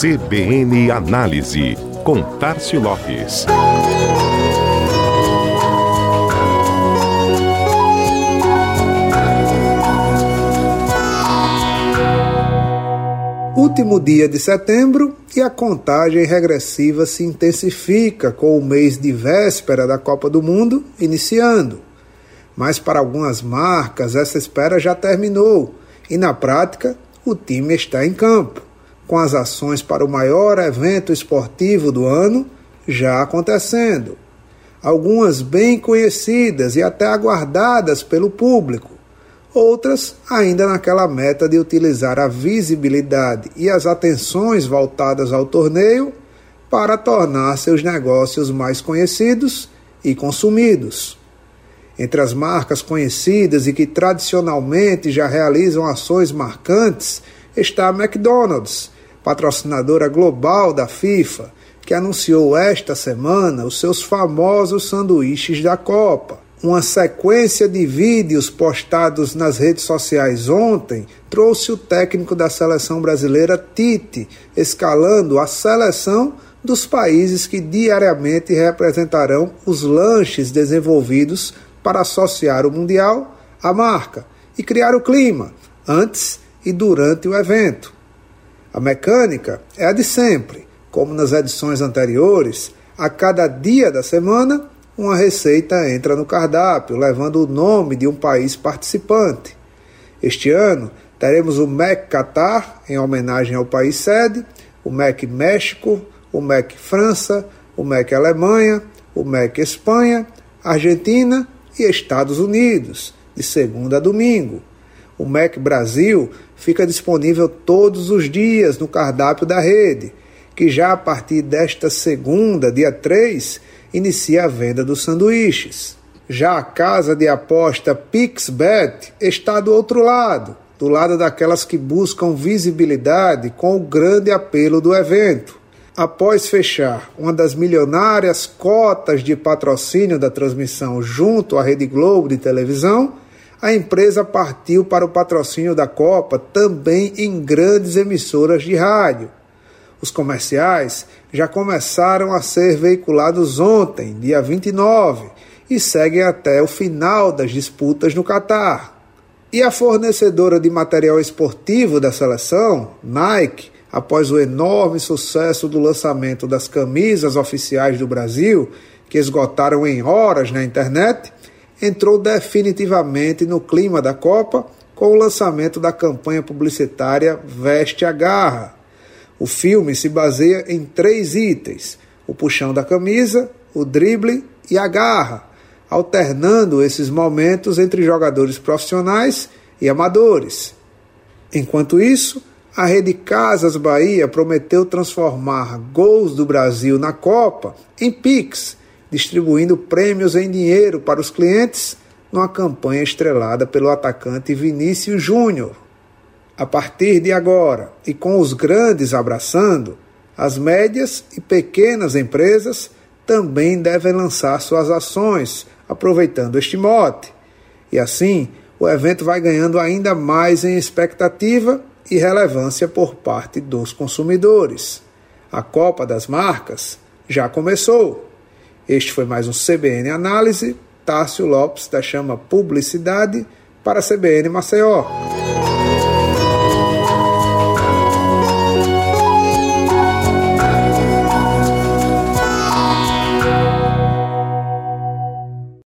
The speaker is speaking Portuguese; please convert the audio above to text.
CBN Análise, com Tarcio Lopes. Último dia de setembro e a contagem regressiva se intensifica com o mês de véspera da Copa do Mundo iniciando. Mas para algumas marcas essa espera já terminou e na prática o time está em campo, com as ações para o maior evento esportivo do ano já acontecendo. Algumas bem conhecidas e até aguardadas pelo público, outras ainda naquela meta de utilizar a visibilidade e as atenções voltadas ao torneio para tornar seus negócios mais conhecidos e consumidos. Entre as marcas conhecidas e que tradicionalmente já realizam ações marcantes está a McDonald's, patrocinadora global da FIFA, que anunciou esta semana os seus famosos sanduíches da Copa. Uma sequência de vídeos postados nas redes sociais ontem trouxe o técnico da seleção brasileira Tite escalando a seleção dos países que diariamente representarão os lanches desenvolvidos para associar o Mundial à marca e criar o clima antes e durante o evento. A mecânica é a de sempre, como nas edições anteriores, a cada dia da semana uma receita entra no cardápio, levando o nome de um país participante. Este ano teremos o MEC Qatar, em homenagem ao país sede, o MEC México, o MEC França, o MEC Alemanha, o MEC Espanha, Argentina e Estados Unidos, de segunda a domingo. O Mac Brasil fica disponível todos os dias no cardápio da rede, que já a partir desta segunda, dia 3, inicia a venda dos sanduíches. Já a casa de aposta PixBet está do outro lado, do lado daquelas que buscam visibilidade com o grande apelo do evento após fechar uma das milionárias cotas de patrocínio da transmissão junto à Rede Globo de televisão, a empresa partiu para o patrocínio da Copa também em grandes emissoras de rádio. Os comerciais já começaram a ser veiculados ontem, dia 29, e seguem até o final das disputas no Catar. E a fornecedora de material esportivo da seleção, Nike, após o enorme sucesso do lançamento das camisas oficiais do Brasil, que esgotaram em horas na internet, entrou definitivamente no clima da Copa com o lançamento da campanha publicitária Veste a Garra. O filme se baseia em três itens: o puxão da camisa, o drible e a garra, alternando esses momentos entre jogadores profissionais e amadores. Enquanto isso, a Rede Casas Bahia prometeu transformar gols do Brasil na Copa em Pix, distribuindo prêmios em dinheiro para os clientes numa campanha estrelada pelo atacante Vinícius Júnior. A partir de agora, e com os grandes abraçando, as médias e pequenas empresas também devem lançar suas ações, aproveitando este mote. E assim, o evento vai ganhando ainda mais em expectativa e relevância por parte dos consumidores. A Copa das Marcas já começou. Este foi mais um CBN Análise. Tássio Lopes da Chama Publicidade para CBN Maceió.